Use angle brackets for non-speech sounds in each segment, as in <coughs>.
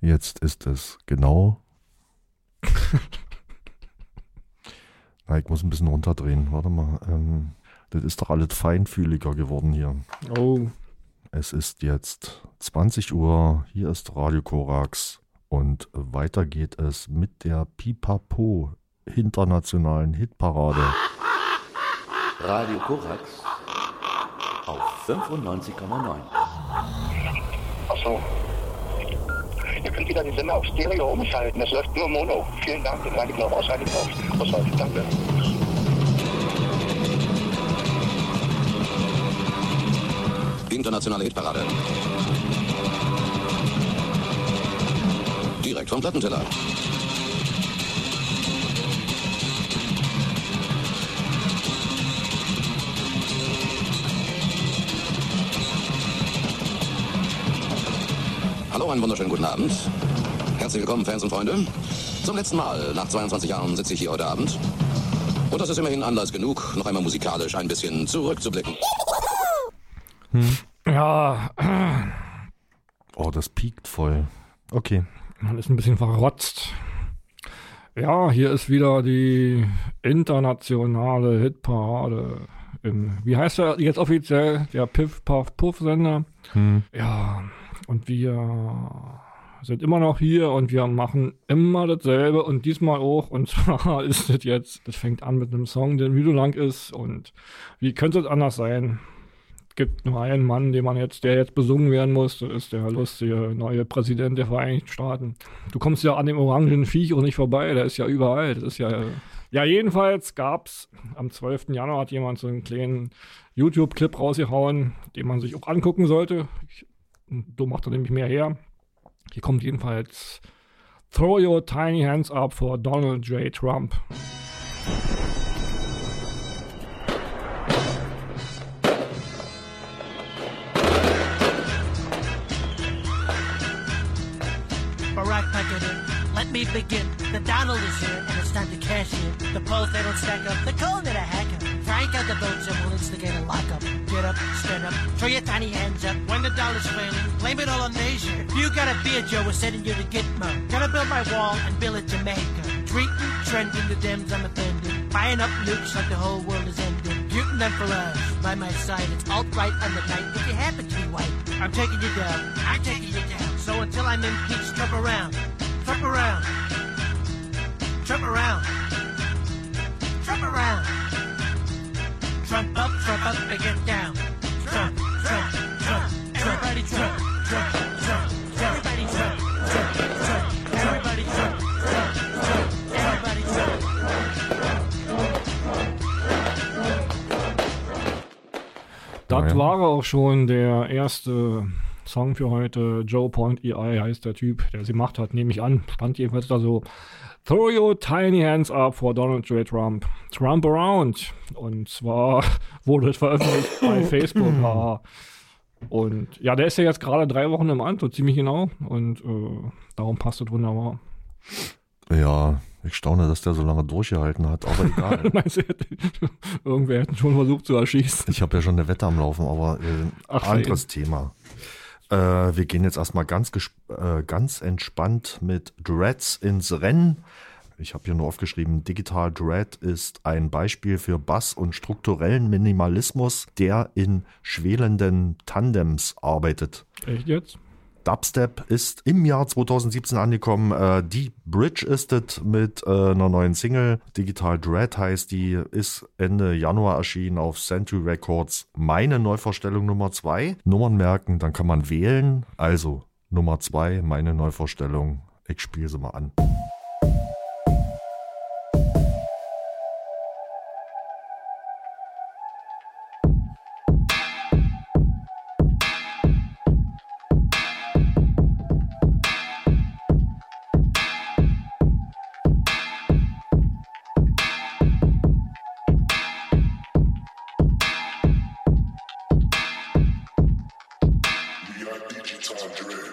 Jetzt ist es genau. <laughs> Na, ich muss ein bisschen runterdrehen. Warte mal. Ähm, das ist doch alles feinfühliger geworden hier. Oh. Es ist jetzt 20 Uhr. Hier ist Radio Korax. Und weiter geht es mit der Pipapo internationalen Hitparade. Radio Korax auf 95,9. Achso. Ihr könnt wieder den Sender auf Stereo umschalten. Es läuft nur Mono. Vielen Dank. Den Radio Klaus. Radio Klaus. Ausschalten. Danke. Internationale Hitparade. Direkt vom Plattenteller. Einen wunderschönen guten Abend. Herzlich willkommen, Fans und Freunde. Zum letzten Mal nach 22 Jahren sitze ich hier heute Abend. Und das ist immerhin Anlass genug, noch einmal musikalisch ein bisschen zurückzublicken. Ja, Oh, das piekt voll. Okay. man ist ein bisschen verrotzt. Ja, hier ist wieder die internationale Hitparade. Im, wie heißt er jetzt offiziell? Der Piff Puff Puff Sender. Hm. Ja, und wir sind immer noch hier und wir machen immer dasselbe und diesmal auch. Und <laughs> zwar ist es jetzt, das fängt an mit einem Song, der so lang ist und wie könnte es anders sein? Es gibt nur einen Mann, den man jetzt, der jetzt besungen werden muss, das ist der lustige neue Präsident der Vereinigten Staaten. Du kommst ja an dem orangen Viech auch nicht vorbei, der ist ja überall. Das ist ja. Ja, jedenfalls gab's am 12. Januar hat jemand so einen kleinen YouTube-Clip rausgehauen, den man sich auch angucken sollte. Ich, du macht er nämlich mehr her. Hier kommt jedenfalls Throw your tiny hands up for Donald J. Trump. Begin. The Donald is here, and it's time to cash in. The polls, they don't stack up. They're calling it a hacker. Frank out the votes and we'll instigate a lockup. Get up, stand up, throw your tiny hands up. When the dollar's failing, blame it all on. If you got a beer, Joe, we're sending you to Gitmo. Gotta build my wall and build it Jamaica. Treating, trending the Dems, I'm offending. Buying up nukes like the whole world is ending. Putin and Farage, by my side, it's alt-right on the night. If you happen to be white, I'm taking you down. I'm taking you down. So until I'm impeached, trump around. Trump around. Trump around. Trump around. Trump up, Trump up, and get down. Trump, Trump, Trump, everybody Trump, Trump, Trump, everybody Trump, Trump, Trump, everybody Trump, Trump, Trump, everybody Trump. Das war auch schon der erste Song für heute. Joe Point EI heißt der Typ, der sie gemacht hat, nehme ich an. Stand jedenfalls da so. Throw your tiny hands up for Donald J. Trump. Trump around. Und zwar <laughs> wurde es veröffentlicht bei <clears throat> Facebook. Und ja, der ist ja jetzt gerade drei Wochen im Amt, so ziemlich genau. Und äh, darum passt es wunderbar. Ja, ich staune, dass der so lange durchgehalten hat, aber egal. <laughs> Meinst du, <laughs> irgendwer hätte schon versucht zu erschießen? ich habe ja schon eine Wette am Laufen, aber äh, Ach, anderes Thema. Äh, wir gehen jetzt erstmal ganz, äh, ganz entspannt mit Dreads ins Rennen. Ich habe hier nur aufgeschrieben, Digital Dread ist ein Beispiel für Bass und strukturellen Minimalismus, der in schwelenden Tandems arbeitet. Echt jetzt? Dubstep ist im Jahr 2017 angekommen. Äh, die Bridge ist es mit äh, einer neuen Single. Digital Dread heißt die, ist Ende Januar erschienen auf Century Records. Meine Neuvorstellung Nummer 2. Nummern merken, dann kann man wählen. Also Nummer 2, meine Neuvorstellung. Ich spiele sie mal an. Digital Dread.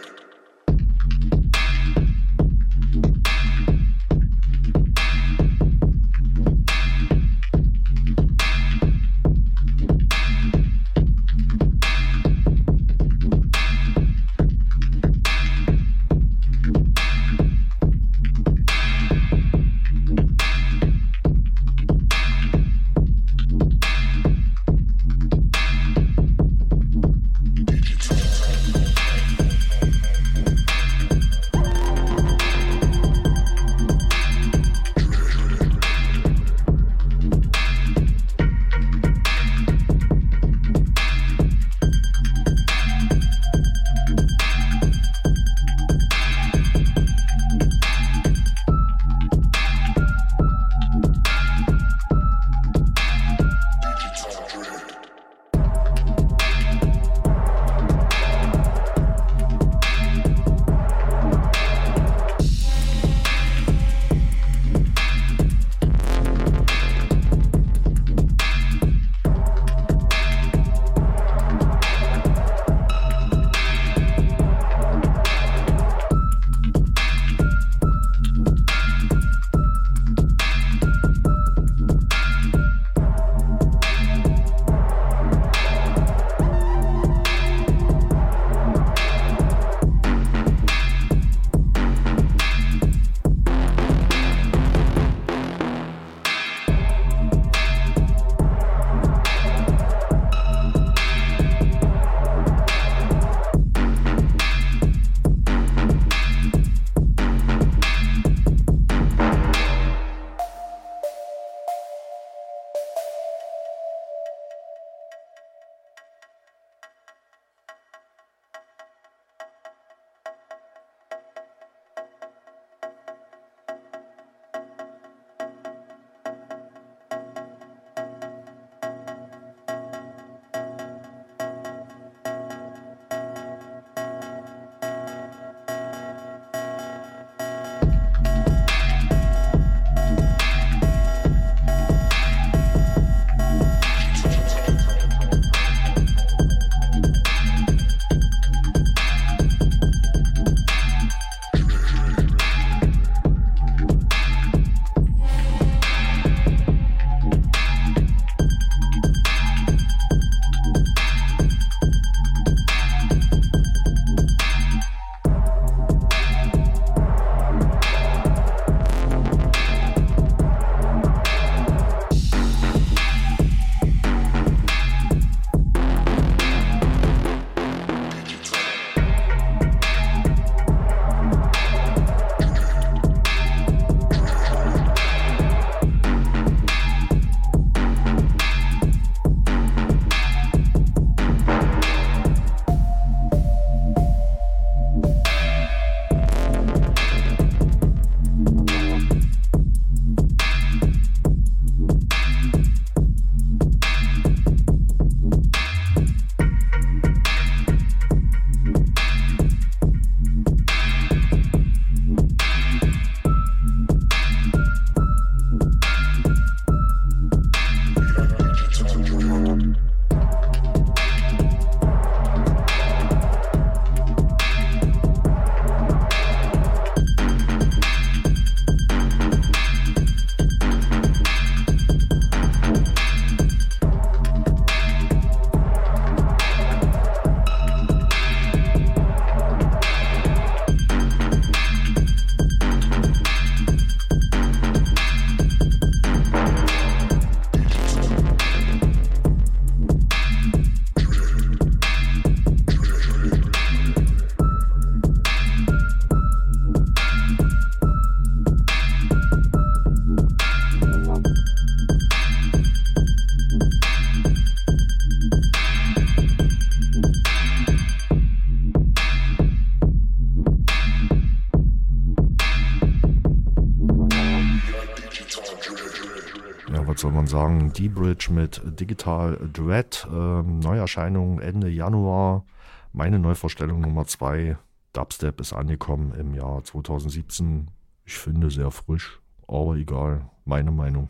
Sagen? D-Bridge mit Digital Dread. Ähm, Neuerscheinung Ende Januar. Meine Neuvorstellung Nummer 2. Dubstep ist angekommen im Jahr 2017. Ich finde sehr frisch, aber egal. Meine Meinung.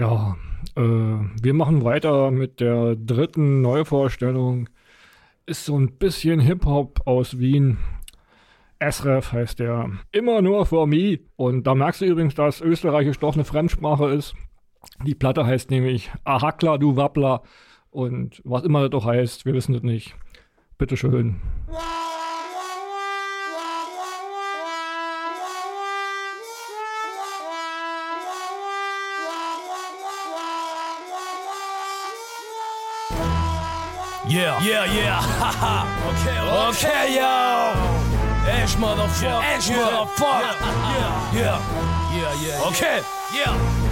Ja, äh, wir machen weiter mit der dritten Neuvorstellung. Ist so ein bisschen Hip-Hop aus Wien. SRF heißt der. Immer nur for me. Und da merkst du übrigens, dass Österreichisch doch eine Fremdsprache ist. Die Platte heißt nämlich Ahakla du Wappler. Und was immer das doch heißt, wir wissen es nicht. Bitteschön. Yeah, yeah, yeah, <laughs> haha. okay, okay, yo. Ash motherfucker, Ash motherfucker. Yeah, yeah, yeah, yeah. Okay, yeah.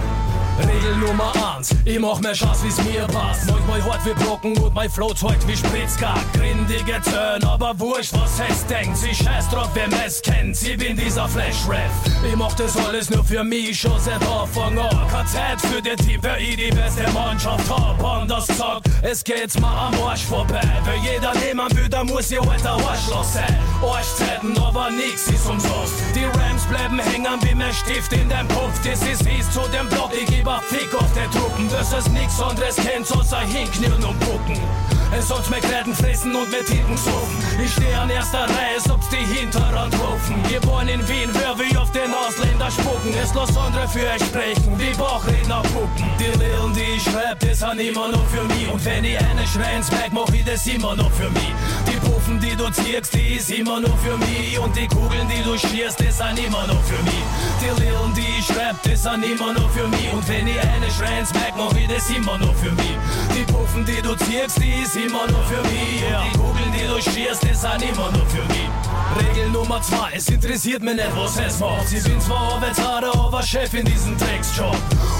Regel Nummer 1, ich mach mehr Schaß, wie's mir passt. Manchmal hart wie Brocken und mein Flow zeugt wie Spritzgar. Grindige Turn, aber wurscht, was es denkt. Sie scheiß drauf, wer es kennt. Sie bin dieser Flash-Rap. Ich mach das alles nur für mich, schon seit Anfang an. Keine Zeit für den Typ, wer ich die beste Mannschaft hab. Anders gesagt, es geht's mir am Arsch vorbei. Wer jeder nehmen will, da muss ihr alter Arschloch sein. Arschzeiten, aber nix ist umsonst. Die Rams bleiben hängen wie mehr Stift in deinem Kopf. Das ist hieß zu dem Block, ich geb lieber Fick auf der Truppen, das ist nix anderes kennt, außer hinknirren und bucken. Es soll's mir Gräten fressen und mit Hinten suchen. Ich steh an erster Reihe, als ob's die Hinterrand rufen. Geboren in Wien, hör wie auf den Ausländer spucken. Es los andere für euch sprechen, wie Bauchredner puppen. Die Lillen, die ich schreib, das sind immer nur für mich. Und wenn ich eine schrei ins Berg, mach ich das immer nur für mich. Die Puffen, die du ziehst, die ist immer nur für mich. Und die Kugeln, die du schierst, das sind immer nur für mich. Die Lillen, die ich schreib, das sind immer nur für mich. Und wenn ich eine schrei ins Berg, mach ich das immer nur für mich. Die Puffen, die du ziehst, die ist immer nur für mich. Yeah. Die Kugeln, die du schießt, die sind immer nur für mich. Regel Nummer zwei, es interessiert mich nicht, was es macht. Sie bin zwar Arbeitsader, aber Chef in diesem Drecksjob.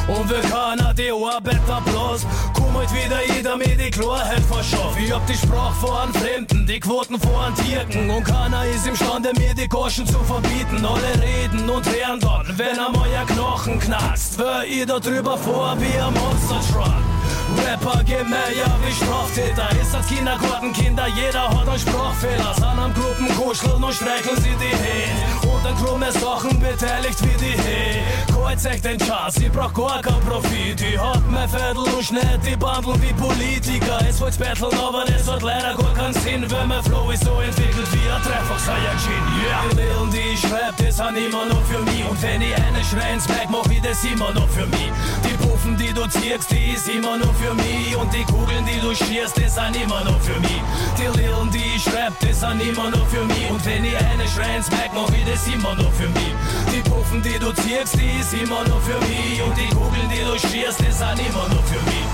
Und wir keiner die Arbeiter bloß, komm halt wieder jeder mit die Klarheit verschafft. Ich hab die Sprache vor einem Fremden, die Quoten vor einem Tirken. Und keiner ist imstande, mir die Goschen zu verbieten. Alle reden und hören dann, wenn am euer Knochen knarzt. Wer ihr da drüber vor wie ein Monster Truck. Rapper mir ja wie Straftäter. Ist als Kindergartenkinder, jeder hat einen Sprachfehler. Sind am Gruppen kuscheln und streicheln sie die Hände. Und an krumme Sachen beteiligt wie die He. Kreuz echt den Chance, ich brauch gar kein Profit. Ich hab mein Viertel und schneid die Bandel wie Politiker. Es wollt's betteln, aber das hat leider gar keinen Sinn, weil mein Flow ist so entwickelt wie ein Dreifach Saiyajin. Yeah. Die Lillen, die ich schreib, das sind immer noch für mich. Und wenn ich eine schrei ins mach ich das immer noch für mich. Die Puffen, die du ziehst, die ist immer noch für mich. Und die Kugeln, die du schierst, das sind immer noch für mich. Die Lillen, die ich schreib, das sind immer noch für mich. Und wenn ich eine schrei ins Berg, mach ich das immer noch für mich. Die Puffen, die du ziehst, die ist immer noch für mich. Und die Kugeln, die du schierst, das sind immer noch für mich.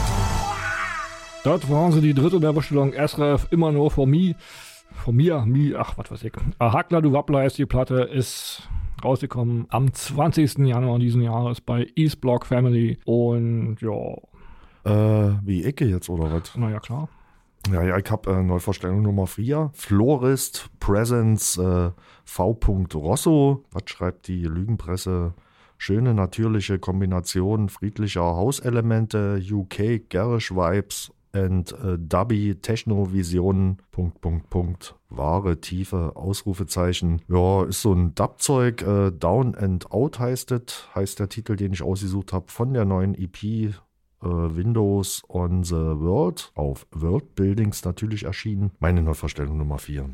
Dort waren sie die dritte Werbestellung SRF immer nur for me. Von mir, mi, ach, was weiß ich. Hackler, du Wappler ist die Platte, ist rausgekommen am 20. Januar diesen Jahres bei East Block Family. Und ja, Äh, wie Ecke jetzt oder was? naja, klar. Ja, ja, ich habe äh, Neuvorstellung Nummer 4. Florist Presence äh, V. Rosso. Was schreibt die Lügenpresse? Schöne natürliche Kombination friedlicher Hauselemente, UK Garish Vibes and äh, Dubby Techno Visionen. Punkt, Punkt, Punkt. Wahre, tiefe Ausrufezeichen. Ja, ist so ein Dub-Zeug. Äh, Down and Out heißt es. Heißt der Titel, den ich ausgesucht habe von der neuen EP äh, Windows on the World auf World Buildings natürlich erschienen. Meine Neuvorstellung Nummer 4.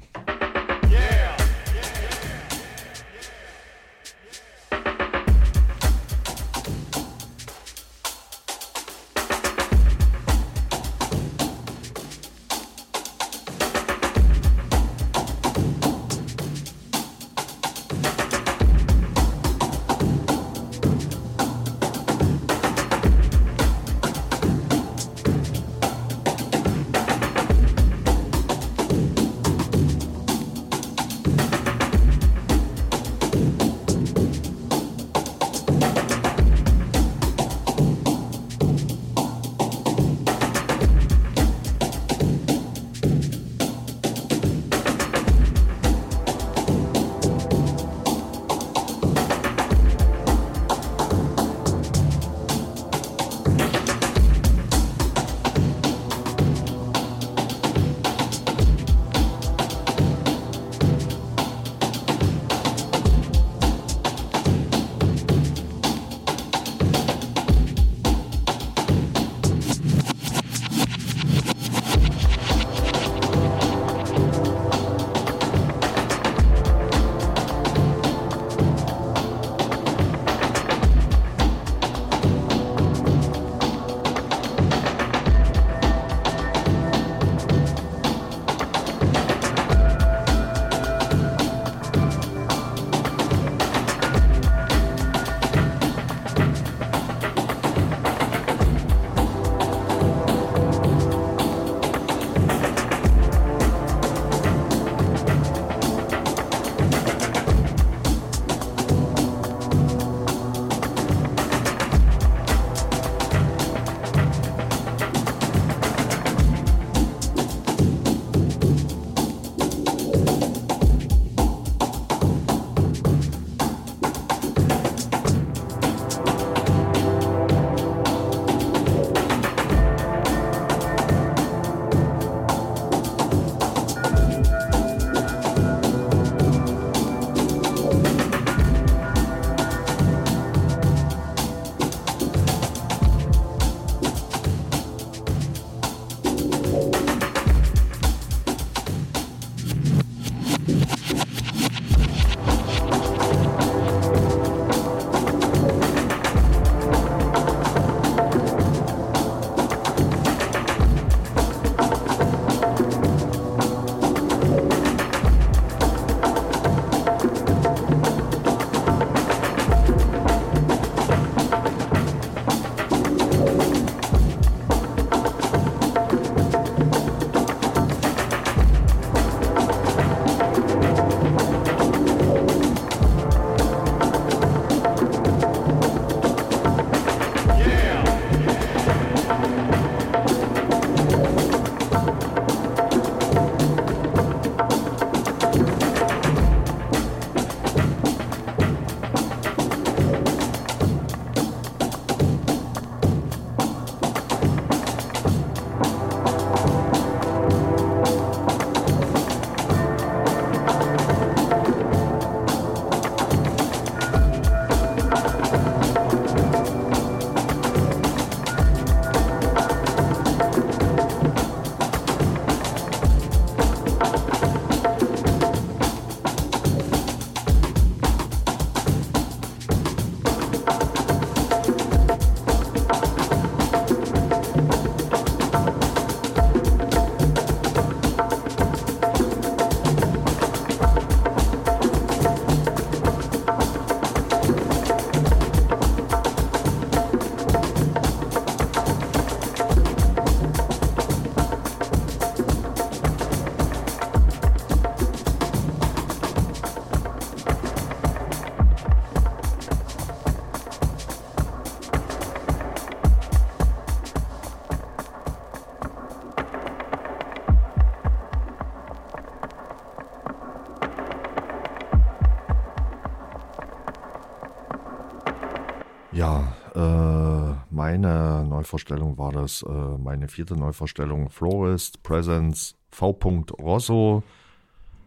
Neuvorstellung war das, äh, meine vierte Neuvorstellung Florist Presents V. Rosso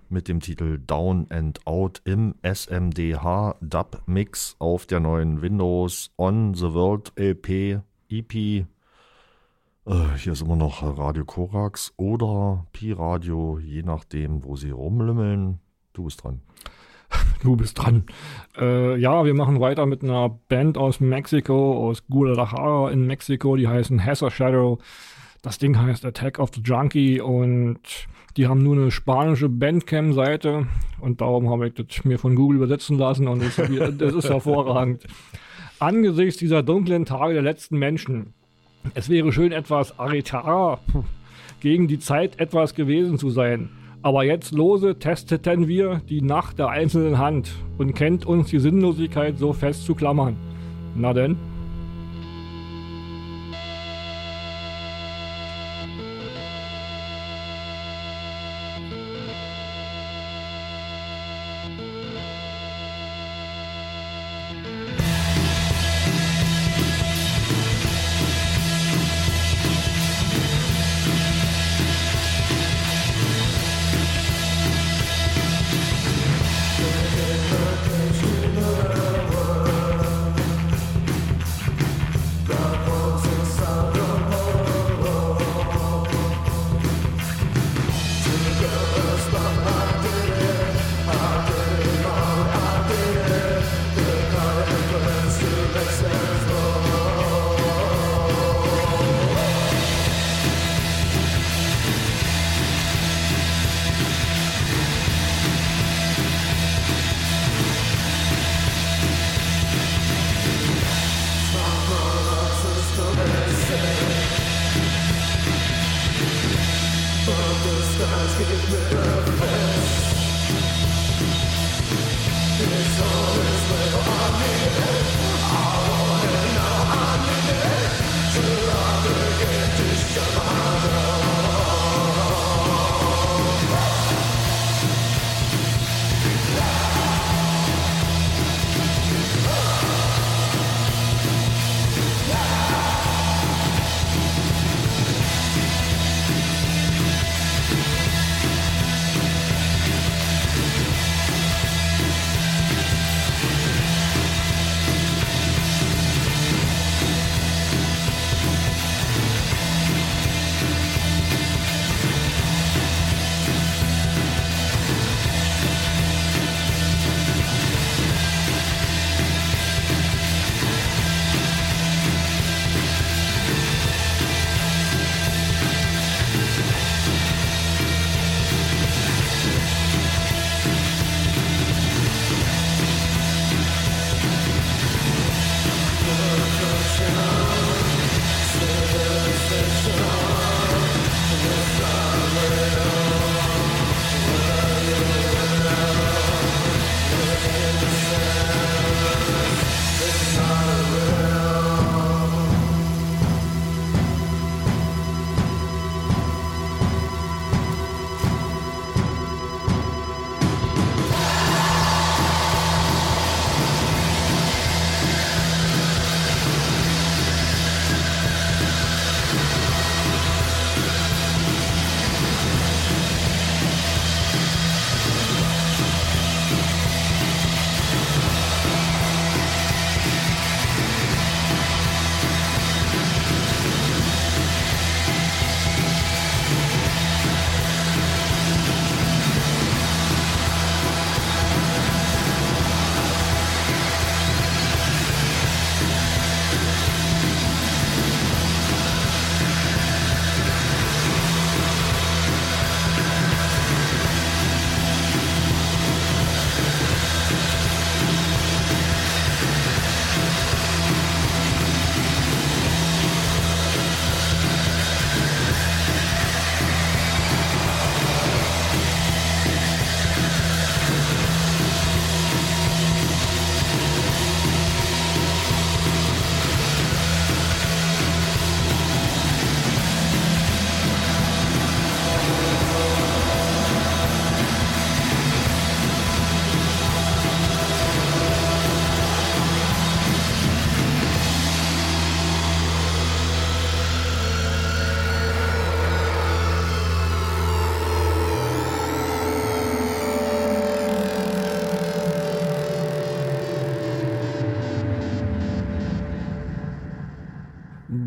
mit dem Titel Down and Out im SMDH Dub Mix auf der neuen Windows On the World LP EP. Äh, hier ist immer noch Radio Korax oder Pi Radio, je nachdem, wo sie rumlümmeln. Du bist dran. Du bist dran. Äh, ja, wir machen weiter mit einer Band aus Mexiko, aus Guadalajara in Mexiko, die heißen Hesser Shadow. Das Ding heißt Attack of the Junkie und die haben nur eine spanische Bandcam-Seite und darum habe ich das mir von Google übersetzen lassen und das, <laughs> das ist hervorragend. Angesichts dieser dunklen Tage der letzten Menschen, es wäre schön etwas Aritara gegen die Zeit etwas gewesen zu sein. Aber jetzt lose testeten wir die Nacht der einzelnen Hand und kennt uns die Sinnlosigkeit so fest zu klammern. Na denn?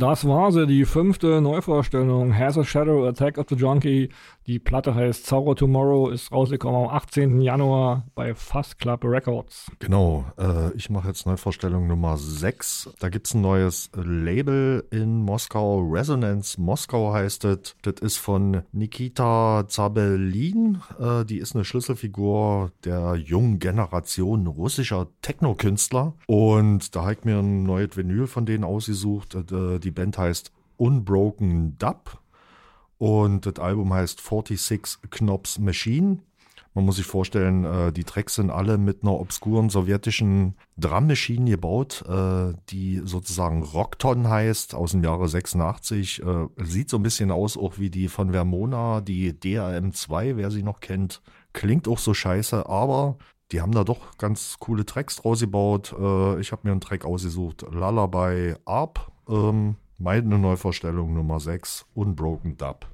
Das war sie, die fünfte Neuvorstellung. Has a Shadow, Attack of the Junkie. Die Platte heißt Zorro Tomorrow, ist rausgekommen am 18. Januar bei Fast Club Records. Genau, äh, ich mache jetzt Neuvorstellung Nummer 6. Da gibt es ein neues Label in Moskau. Resonance Moskau heißt es. Das ist von Nikita Zabelin. Äh, die ist eine Schlüsselfigur der jungen Generation russischer Techno-Künstler. Und da habe ich mir ein neues Vinyl von denen ausgesucht. Äh, die Band heißt Unbroken Dub. Und das Album heißt 46 Knops Machine. Man muss sich vorstellen, äh, die Tracks sind alle mit einer obskuren sowjetischen Drum Machine gebaut, äh, die sozusagen Rockton heißt, aus dem Jahre 86. Äh, sieht so ein bisschen aus, auch wie die von Vermona, die DRM2, wer sie noch kennt. Klingt auch so scheiße, aber die haben da doch ganz coole Tracks draus gebaut. ich habe mir einen Track ausgesucht, Lullaby Arp. Ähm, meine Neuvorstellung Nummer 6, Unbroken Dub.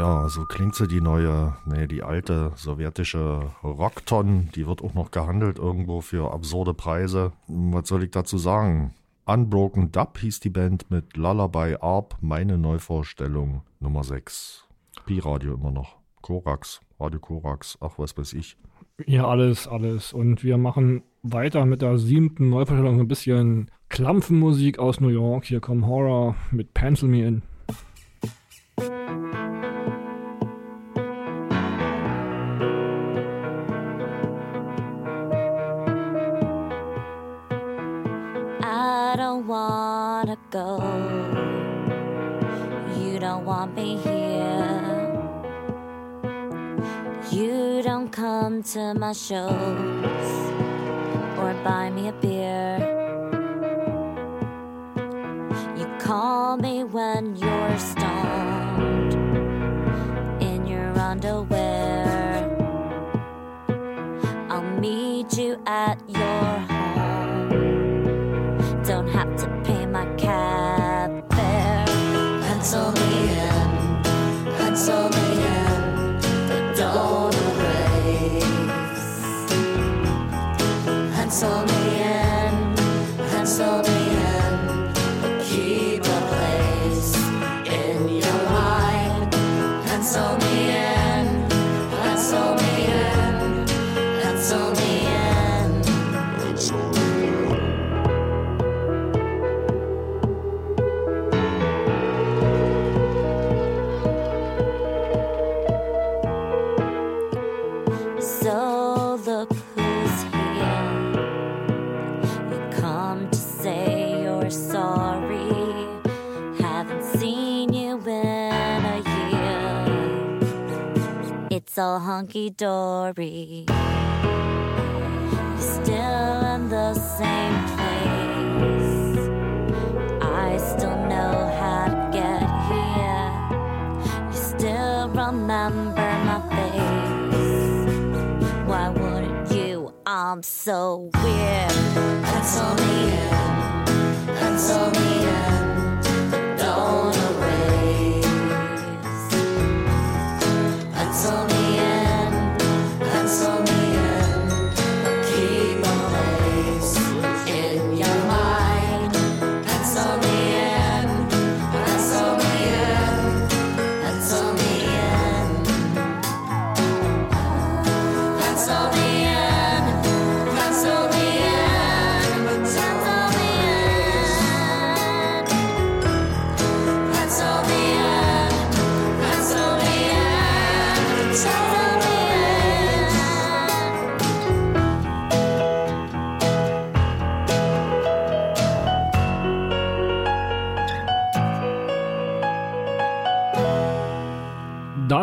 Ja, so klingt sie die neue, nee, die alte sowjetische Rockton. Die wird auch noch gehandelt irgendwo für absurde Preise. Was soll ich dazu sagen? Unbroken Dub hieß die Band mit Lullaby Arp, meine Neuvorstellung Nummer 6. Pi-Radio immer noch. Korax, Radio Korax, ach was weiß ich. Ja, alles, alles. Und wir machen weiter mit der siebten Neuvorstellung ein bisschen Klampfenmusik aus New York. Hier kommt Horror mit Pencil Me In. To hunky dory. Still in the same place. I still know how to get here. You still remember my face. Why wouldn't you? I'm so weird. Me in, don't erase. Me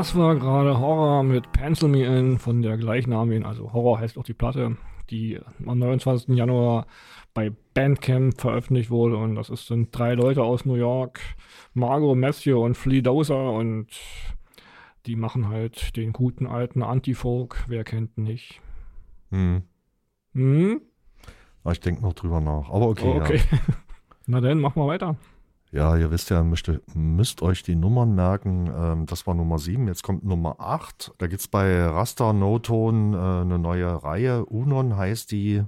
Das war gerade Horror mit Pencil Me In von der gleichnamigen, also Horror heißt auch die Platte, die am 29. Januar bei Bandcamp veröffentlicht wurde. Und das ist, sind drei Leute aus New York, Margot Matthew und Flea Dozer. Und die machen halt den guten alten Anti-Folk. Wer kennt nicht? Hm. Hm? Aber Ich denke noch drüber nach. Aber okay. Oh, okay. <laughs> Na dann, machen wir weiter. Ja. ihr wisst ja, müsst, müsst euch die Nummern merken. Ähm, das war Nummer 7, jetzt kommt Nummer 8. Da gibt es bei Raster Noton äh, eine neue Reihe. Unon heißt die.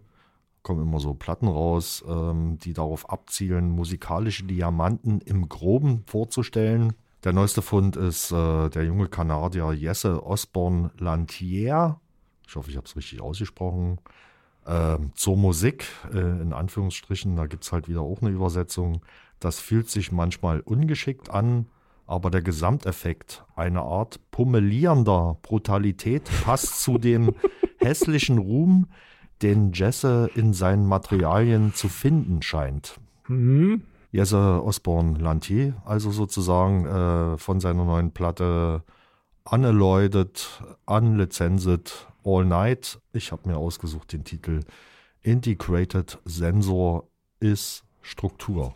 Kommen immer so Platten raus, ähm, die darauf abzielen, musikalische Diamanten im Groben vorzustellen. Der neueste Fund ist äh, der junge Kanadier Jesse Osborne Lantier. Ich hoffe, ich habe es richtig ausgesprochen. Ähm, zur Musik, äh, in Anführungsstrichen, da gibt es halt wieder auch eine Übersetzung. Das fühlt sich manchmal ungeschickt an, aber der Gesamteffekt, eine Art pummelierender Brutalität, passt zu dem <laughs> hässlichen Ruhm, den Jesse in seinen Materialien zu finden scheint. Hm? Jesse Osborne Lantier, also sozusagen äh, von seiner neuen Platte Unalloyed, Unlicensed, All Night. Ich habe mir ausgesucht den Titel Integrated Sensor ist Struktur.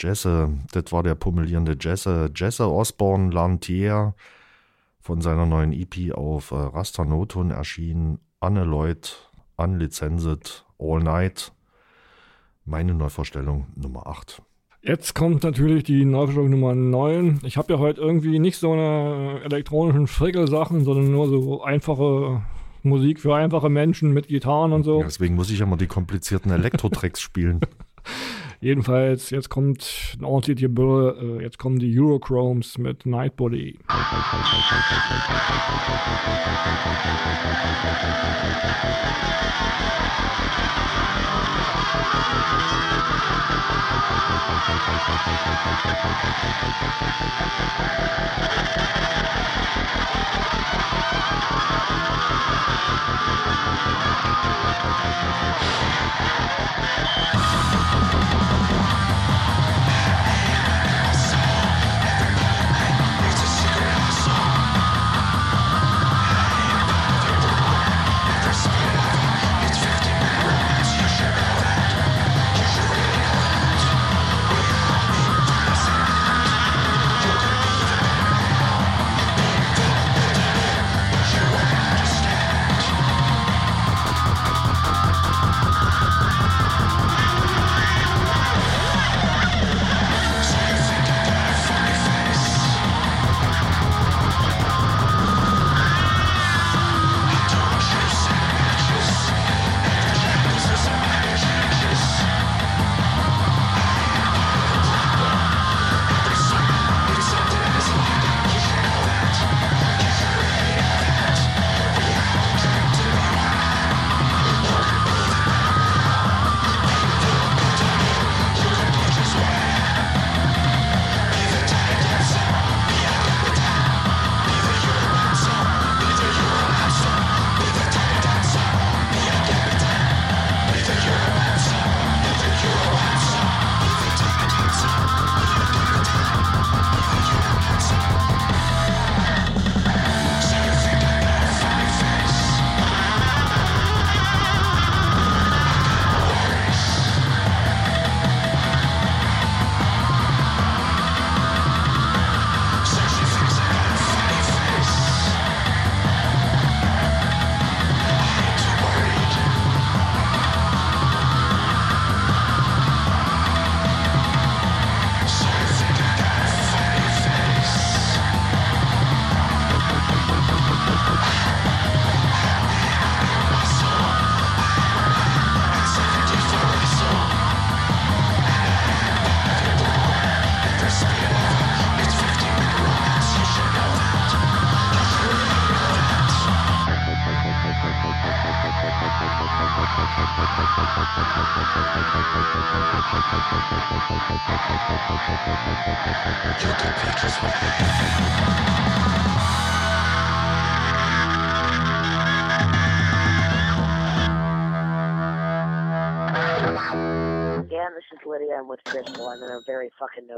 Jesse, das war der pummelierende Jesse, Jesse Osborne Lantier von seiner neuen EP auf äh, Raster Noton erschienen. Anne Lloyd, Unlicensed, All Night. Meine Neuvorstellung Nummer 8. Jetzt kommt natürlich die Neuvorstellung Nummer 9. Ich habe ja heute irgendwie nicht so eine elektronischen Frickelsachen, sondern nur so einfache Musik für einfache Menschen mit Gitarren und so. Deswegen muss ich ja mal die komplizierten Elektro-Tracks spielen. <laughs> Jedenfalls, jetzt kommt ein ordentliches Gebühr, äh, jetzt kommen die Eurochromes mit Nightbody. <laughs>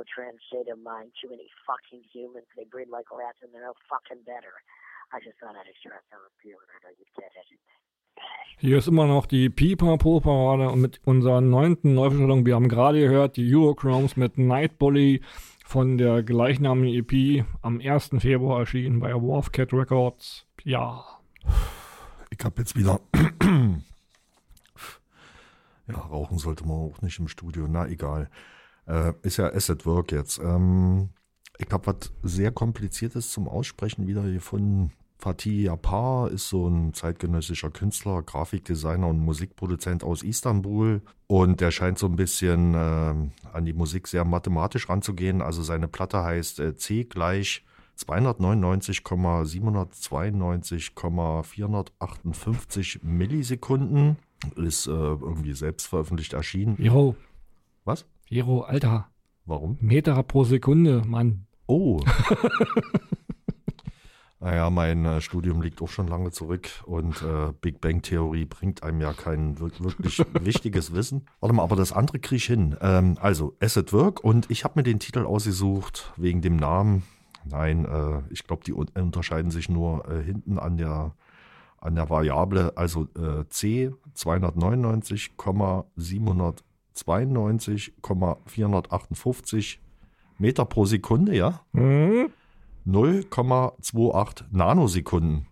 no trans state of mind. Too many fucking humans. They breed like rats and they're no fucking better. I just thought I'd extract some appeal and I know you'd get it. Hier ist immer noch die Pipa-Po-Parade und mit unserer neunten Neuvorstellung. Wir haben gerade gehört die Eurochromes mit Nightbully von der gleichnamigen EP am 1. Februar erschienen bei Wolfcat Records. Ja, Ich habe jetzt wieder. <clears throat> ja, rauchen sollte man auch nicht im Studio. Na, egal. Äh, ist ja Asset Work jetzt. Ähm, ich habe was sehr Kompliziertes zum Aussprechen wieder gefunden. Fatih Yapar ist so ein zeitgenössischer Künstler, Grafikdesigner und Musikproduzent aus Istanbul. Und der scheint so ein bisschen äh, an die Musik sehr mathematisch ranzugehen. Also seine Platte heißt äh, C gleich 299,792,458 Millisekunden. Ist äh, irgendwie selbst veröffentlicht erschienen. Jo, Was? Jero, Alter, Warum? Meter pro Sekunde, Mann. Oh. <laughs> naja, mein äh, Studium liegt auch schon lange zurück und äh, Big Bang Theorie bringt einem ja kein wir wirklich <laughs> wichtiges Wissen. Warte mal, aber das andere kriege ich hin. Ähm, also, Asset Work und ich habe mir den Titel ausgesucht wegen dem Namen. Nein, äh, ich glaube, die un unterscheiden sich nur äh, hinten an der, an der Variable, also äh, C 92,458 Meter pro Sekunde, ja? Hm? 0,28 Nanosekunden.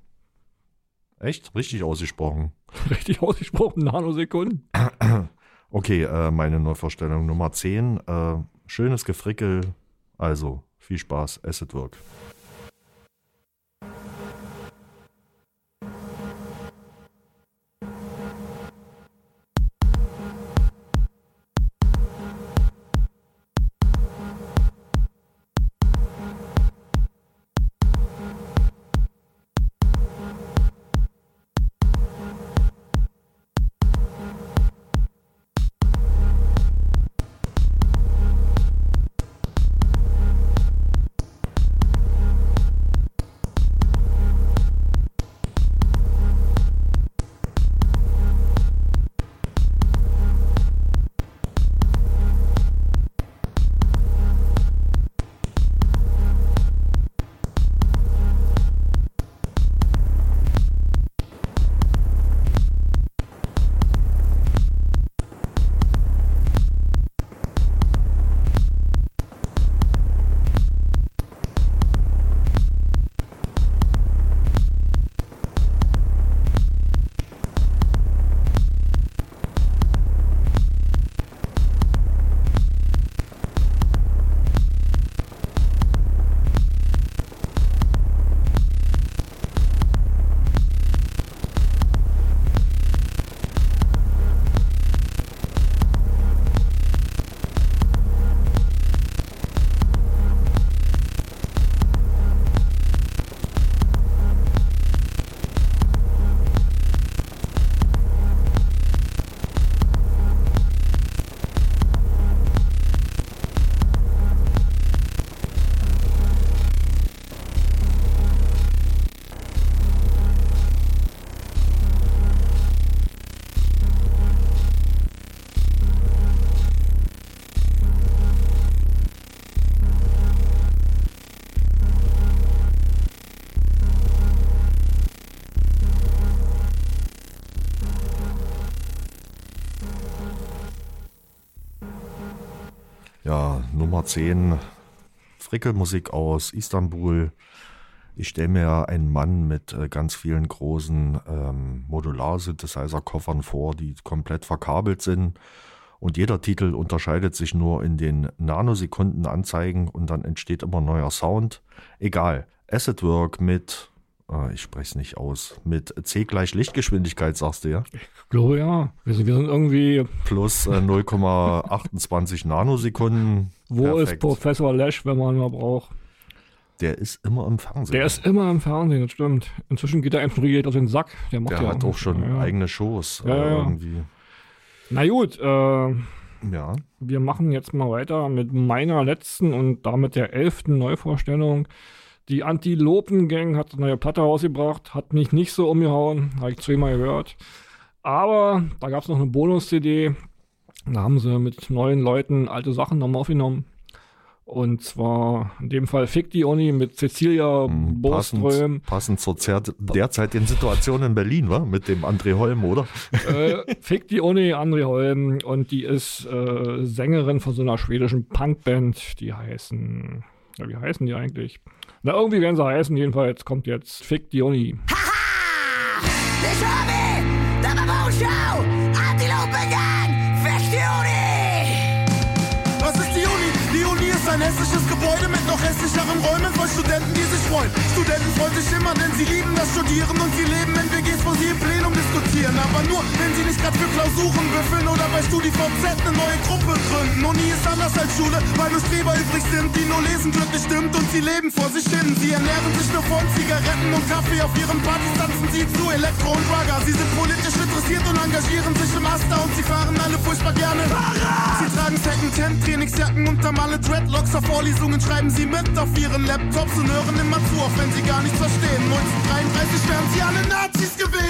Echt? Richtig ausgesprochen. <laughs> Richtig ausgesprochen, Nanosekunden. <coughs> Okay, äh, meine Neuvorstellung Nummer 10. Äh, schönes Gefrickel. Also, viel Spaß. Acid Work. Nummer 10. Frickelmusik aus Istanbul. Ich stelle mir einen Mann mit äh, ganz vielen großen ähm, Modular-Synthesizer-Koffern vor, die komplett verkabelt sind. Und jeder Titel unterscheidet sich nur in den Nanosekunden Anzeigen und dann entsteht immer neuer Sound. Egal. Acid Work mit, äh, ich spreche es nicht aus, mit C gleich Lichtgeschwindigkeit, sagst du ja? Ich glaube ja. Wir sind, wir sind irgendwie. Plus äh, 0,28 Nanosekunden. Wo ist Perfekt. Professor Lesch, wenn man ihn mal braucht? Der ist immer im Fernsehen. Der ist immer im Fernsehen, das stimmt. Inzwischen geht er einfach richtig auf den Sack. Der macht Der ja hat auch schon ja. eigene Shows. Ja, äh. Irgendwie. Na gut, äh, Ja. wir machen jetzt mal weiter mit meiner letzten und damit der elften Neuvorstellung. Die Antilopen-Gang hat eine neue Platte rausgebracht, hat mich nicht so umgehauen, habe ich zweimal gehört. Aber da gab es noch eine Bonus-CD. Da haben sie mit neuen Leuten alte Sachen nochmal aufgenommen. Und zwar in dem Fall Fick die Uni mit Cecilia Hm, Boström. Passend, passend zur zer derzeitigen Situation in Berlin, wa? Mit dem André Holm, oder? äh, Fick die Uni, André Holm. Und die ist äh, Sängerin von so einer schwedischen Punkband. Die heißen. Ja, wie heißen die eigentlich? Na, irgendwie werden sie heißen. Jedenfalls kommt jetzt Fick die Uni. Det kör vi! Dabba Boom Show! Noch hässlicheren Räumen voll Studenten, die sich freuen. Studenten freuen sich immer, denn sie lieben das Studieren und sie leben in WGs, sie im Plenum diskutieren. Aber nur, wenn sie nicht gerade für Klausuren büffeln oder bei StudiVZ eine neue Gruppe gründen. Uni ist anders als Schule, weil nur Streber übrig sind, die nur lesen glücklich stimmt und sie leben vor sich hin. Sie ernähren sich nur von Zigaretten und Kaffee. Auf ihren Partys tanzen sie zu Elektro und Rugger. Sie sind politisch interessiert und engagieren sich im Asta und sie fahren alle furchtbar gerne. Sie tragen Second-Hand-Trainingsjacken und haben alle Dreadlocks auf Vorlesungen, schreiben sie mit auf ihren Laptops und hören immer zu, auch wenn sie gar nichts verstehen. 1933 wären sie alle Nazis gewesen.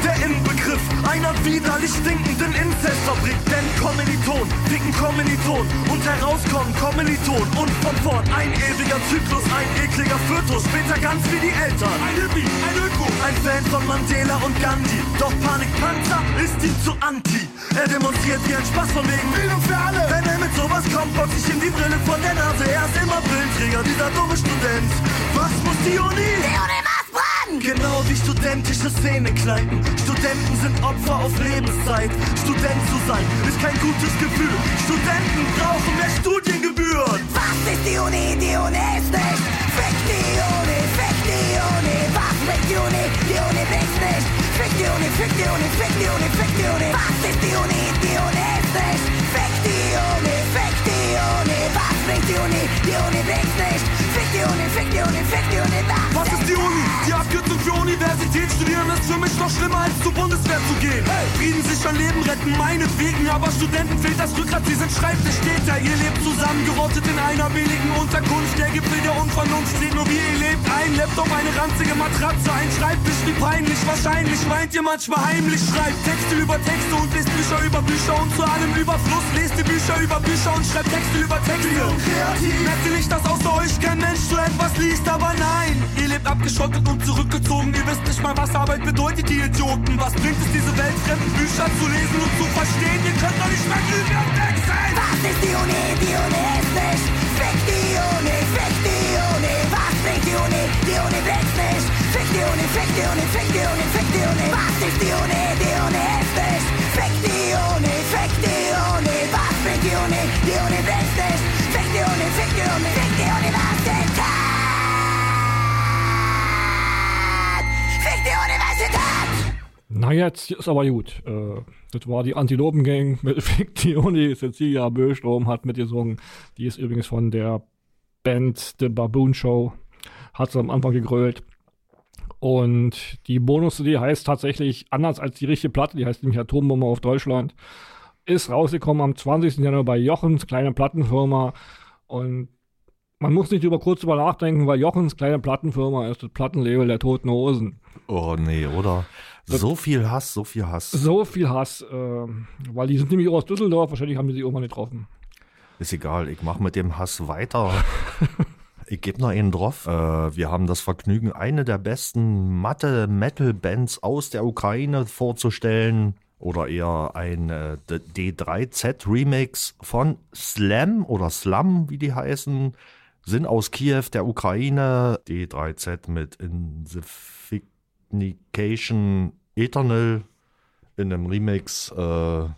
Was ist die Scheißfabrik, denn Kommiliton, dicken Kommiliton und herauskommen Kommiliton und von fort ein ewiger Zyklus, ein ekliger Fötus, später ganz wie die Eltern. Ein Hippie, ein Öko, ein Fan von Mandela und Gandhi, doch Panikpanzer ist ihm zu anti. Er demonstriert wie ein Spaß von wegen Bildung für alle. Wenn er mit sowas kommt, boxt ich ihm die Brille von der Nase. Er ist immer Brillenträger, dieser dumme Student. Was muss die Uni? Die Uni brennen! Genau wie studentische Szenekneipen. Studenten sind Opfer auf Lebenszeit. Student zu sein ist kein gutes Gefühl. Studenten brauchen mehr Studiengebühren. Was ist die Uni? Die Uni ist nicht. Fick die Uni, fick die Uni. Was bringt die Uni? Die Uni bringt's nicht. Fick die Uni, fick die Uni, fick die Uni, fick die Uni. Was ist die Uni? Die Uni ist nicht. Fick die Uni, fick die Uni. Was bringt die Uni? Die Uni bringt's nicht. Fick die Uni, fick die Uni, fick die Uni. Was ist die Uni? Die Abkürzung für Universität studieren ist für mich noch schlimmer als zur Bundeswehr zu gehen. Hey. Frieden sichern Leben retten, meinetwegen, aber Studenten fehlt das Rückgrat, sie sind Schreibtischtäter. Ihr lebt zusammengerottet in einer billigen Unterkunft. Der Gipfel der Unvernunft steht nur wie ihr lebt. Ein Laptop, eine ranzige Matratze, ein Schreibtisch, wie peinlich. Wahrscheinlich meint ihr manchmal heimlich, schreibt Texte über Texte und lest Bücher über Bücher und zu allem Überfluss lest ihr Bücher über Bücher und schreibt Texte über Texte. Merkt ihr nicht, dass außer euch kein Mensch so etwas liest, aber nein. Ihr lebt abgeschottet und zurückgezogen. Ihr wisst nicht mal, was Arbeit bedeutet, die Idioten. Was bringt es, diese weltfremden Bücher zu lesen und zu verstehen? Ihr könnt doch nicht mehr glühen und weg sein. Was ist die Uni? Die Uni ist nicht. Fick die Uni, fick die Uni. Was bringt die Uni? Die Uni bringt's nicht. Fick die Uni, fick die Uni, fick die Uni, fick die Uni. Was ist die Uni? Die Uni Na jetzt ist aber gut. Äh, das war die Antilopen-Gang <laughs> mit Fiktioni. Cecilia Böstrom hat mitgesungen. Die ist übrigens von der Band The Baboon Show. Hat sie am Anfang gegrölt. Und die Bonus-CD heißt tatsächlich anders als die richtige Platte. Die heißt nämlich Atombombe auf Deutschland. Ist rausgekommen am 20. Januar bei Jochens, kleine Plattenfirma. Und man muss nicht über kurz drüber nachdenken, weil Jochens kleine Plattenfirma ist das Plattenlabel der Toten Hosen. Oh nee, oder? So viel Hass, so viel Hass. So viel Hass, äh, weil die sind nämlich auch aus Düsseldorf, wahrscheinlich haben die sich irgendwann getroffen. Ist egal, ich mache mit dem Hass weiter. <laughs> ich gebe noch einen drauf. Äh, wir haben das Vergnügen, eine der besten Mathe-Metal-Bands aus der Ukraine vorzustellen. Oder eher ein äh, D3Z-Remix von Slam oder Slam, wie die heißen. Sind aus Kiew, der Ukraine. D3Z mit Insignification Eternal in einem Remix. Äh, ja,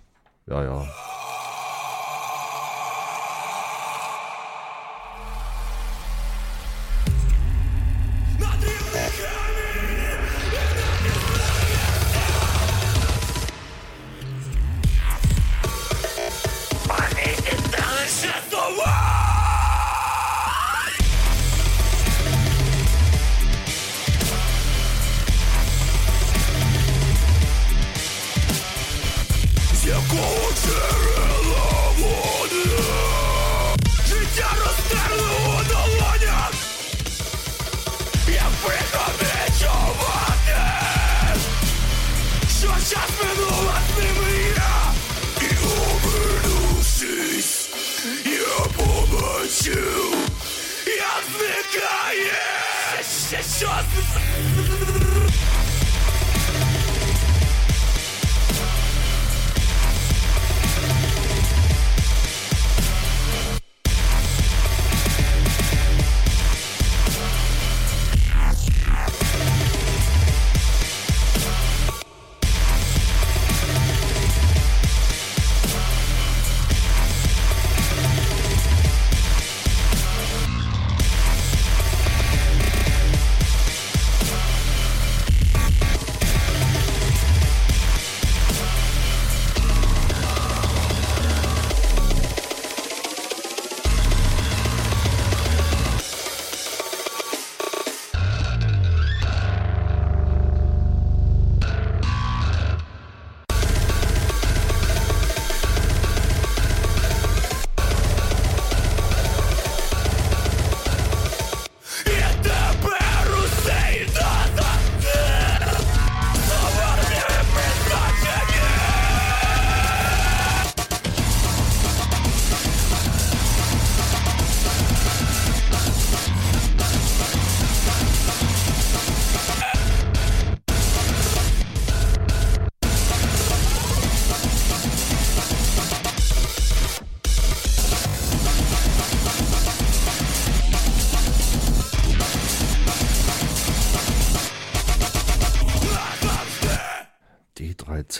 ja.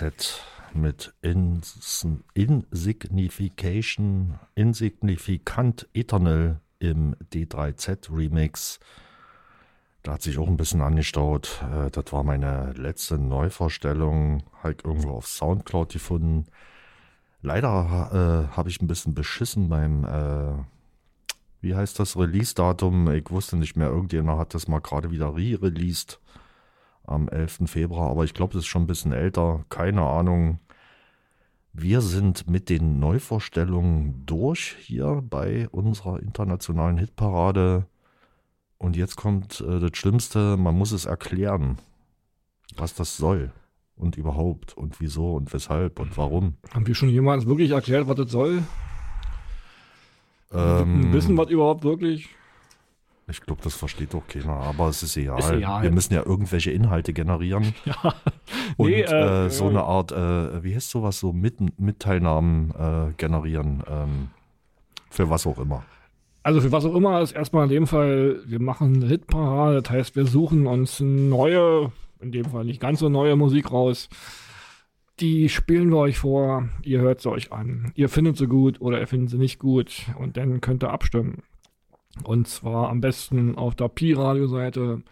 D3Z mit Ins Insignification, Insignificant Eternal im D3Z Remix. Da hat sich auch ein bisschen angestaut. Äh, Das war meine letzte Neuvorstellung. Halt irgendwo auf Soundcloud gefunden. Leider äh, habe ich ein bisschen beschissen beim, äh, wie heißt das, Release-Datum. Ich wusste nicht mehr, irgendjemand hat das mal gerade wieder re-released am 11. Februar, aber ich glaube, das ist schon ein bisschen älter. Keine Ahnung. Wir sind mit den Neuvorstellungen durch hier bei unserer internationalen Hitparade. Und jetzt kommt äh, das Schlimmste, man muss es erklären, was das soll und überhaupt und wieso und weshalb und warum. Haben wir schon jemals wirklich erklärt, was das soll? Ähm, Wissen wir überhaupt wirklich? Ich glaube, das versteht doch keiner, aber es ist egal. Ist egal. Wir müssen ja irgendwelche Inhalte generieren. <laughs> Ja. Und Nee, äh, äh, so eine Art, äh, wie heißt sowas, so Mit Mitteilnahmen äh, generieren. Ähm, für was auch immer. Also für was auch immer ist erstmal in dem Fall, wir machen eine Hitparade, das heißt, wir suchen uns neue, in dem Fall nicht ganz so neue Musik raus. Die spielen wir euch vor, ihr hört sie euch an. Ihr findet sie gut oder ihr findet sie nicht gut und dann könnt ihr abstimmen. Und zwar am besten auf der Pi-Radio-Seite.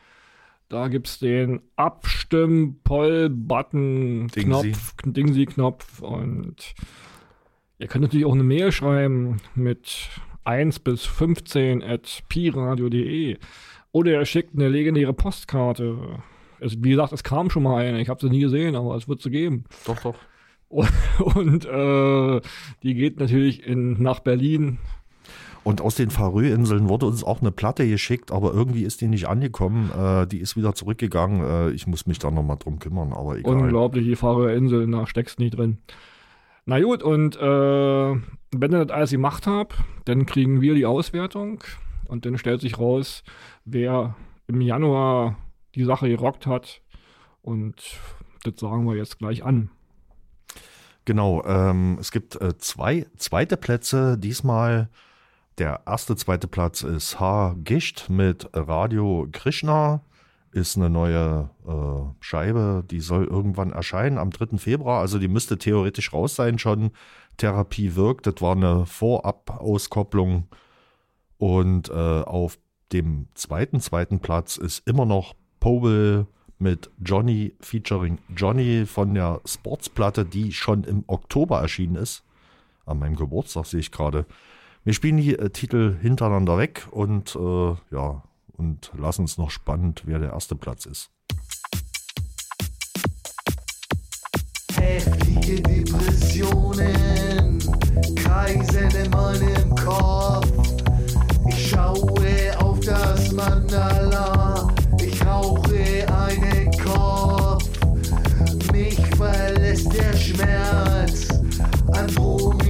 Da gibt es den Abstimm-Poll-Button, Dingsy. Knopf, Dingsy-Knopf und ihr könnt natürlich auch eine Mail schreiben mit 1 bis 15 at piradio.de oder ihr schickt eine legendäre Postkarte. Also, wie gesagt, es kam schon mal eine, ich habe sie nie gesehen, aber es wird sie geben. Doch, doch. <laughs> Und äh, die geht natürlich in, nach Berlin. Und aus den Färöinseln wurde uns auch eine Platte geschickt, aber irgendwie ist die nicht angekommen. Äh, die ist wieder zurückgegangen. Äh, ich muss mich da nochmal drum kümmern, aber egal. Unglaublich, die Färöerinseln, da steckst nie drin. Na gut, und äh, wenn ihr das alles gemacht habt, dann kriegen wir die Auswertung und dann stellt sich raus, wer im Januar die Sache gerockt hat. Und das sagen wir jetzt gleich an. Genau, ähm, es gibt äh, zwei zweite Plätze. Diesmal der erste, zweite Platz ist H. Gischt mit Radio Krishna. Ist eine neue äh, Scheibe, die soll irgendwann erscheinen am 3. Februar. Also die müsste theoretisch raus sein schon. Therapie wirkt. Das war eine Vorab-Auskopplung. Und äh, auf dem zweiten, zweiten Platz ist immer noch Pobel mit Johnny featuring Johnny von der Sportsplatte, die schon im Oktober erschienen ist. An meinem Geburtstag sehe ich gerade. Wir spielen die äh, Titel hintereinander weg und äh, ja, und lassen uns noch spannend, wer der erste Platz ist. Heftige Depressionen kreisen in meinem Kopf. Ich schaue auf das Mandala, ich rauche einen Kopf. Mich verlässt der Schmerz, Andromeda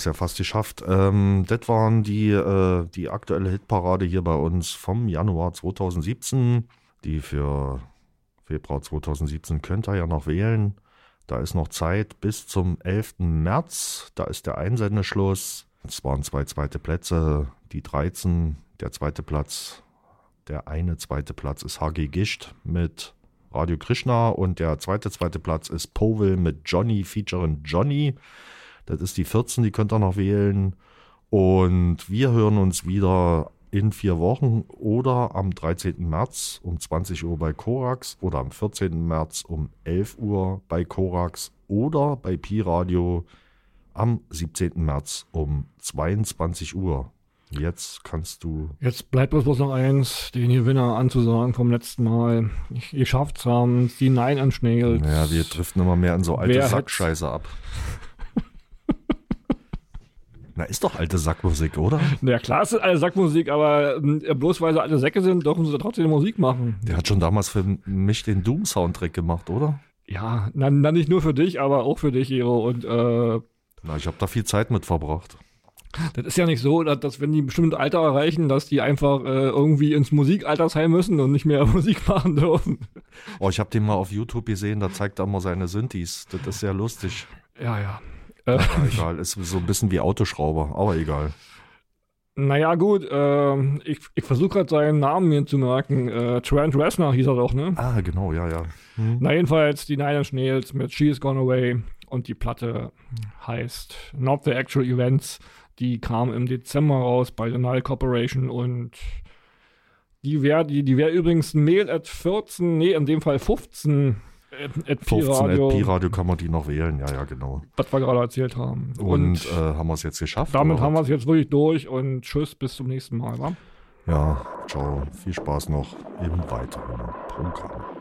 es ja fast geschafft. Ähm, das waren die, äh, die aktuelle Hitparade hier bei uns vom Januar 2017. Die für Februar 2017 könnt ihr ja noch wählen. Da ist noch Zeit bis zum 11. März. Da ist der Einsendeschluss. Es waren zwei zweite Plätze, die 13. Der zweite Platz, der eine zweite Platz ist HG Gischt mit Radio Krishna und der zweite zweite Platz ist Powell mit Johnny featuring Johnny. Das ist die 14, die könnt ihr noch wählen. Und wir hören uns wieder in vier Wochen oder am 13. März um 20 Uhr bei Korax oder am 14. März um 11 Uhr bei Korax oder bei Pi Radio am 17. März um 22 Uhr. Jetzt kannst du. Jetzt bleibt uns bloß noch eins, den Gewinner anzusagen vom letzten Mal. Ich, ihr schafft's haben, die and Snails. Ja, wir driften immer mehr in so alte Wer Sackscheiße ab. Na, ist doch alte Sackmusik, oder? Na ja, klar, es ist alte Sackmusik, aber äh, bloß weil sie alte Säcke sind, dürfen sie trotzdem Musik machen. Der hat schon damals für mich den Doom-Soundtrack gemacht, oder? Ja, na, na, nicht nur für dich, aber auch für dich, Hero. Und äh, Na, ich habe da viel Zeit mit verbracht. das ist ja nicht so, dass, dass wenn die ein bestimmtes Alter erreichen, dass die einfach äh, irgendwie ins Musikaltersheim müssen und nicht mehr <laughs> Musik machen dürfen. Oh, ich habe den mal auf YouTube gesehen, da zeigt er immer seine Synthes. Das ist sehr lustig. Ja, ja. Äh, Ja, egal, ist so ein bisschen wie Autoschrauber, aber egal. naja, gut, äh, ich, ich versuche gerade seinen Namen mir zu merken. Äh, Trent Reznor hieß er doch, ne? Ah, genau, ja, ja. Hm. Na, jedenfalls die Nine Inch Nails mit She's Gone Away und die Platte heißt Not the Actual Events. Die kam im Dezember raus bei der Null Corporation und die wäre die, die wär übrigens Mail at 14, nee, in dem Fall 15 at, at 15 Pi-Radio, at Pi-Radio kann man die noch wählen, ja, ja, genau. was wir gerade erzählt haben. Und, äh, haben wir es jetzt geschafft? damit haben wir es jetzt wirklich durch und tschüss, bis zum nächsten Mal, wa? Ja, ciao, viel Spaß noch im weiteren Programm.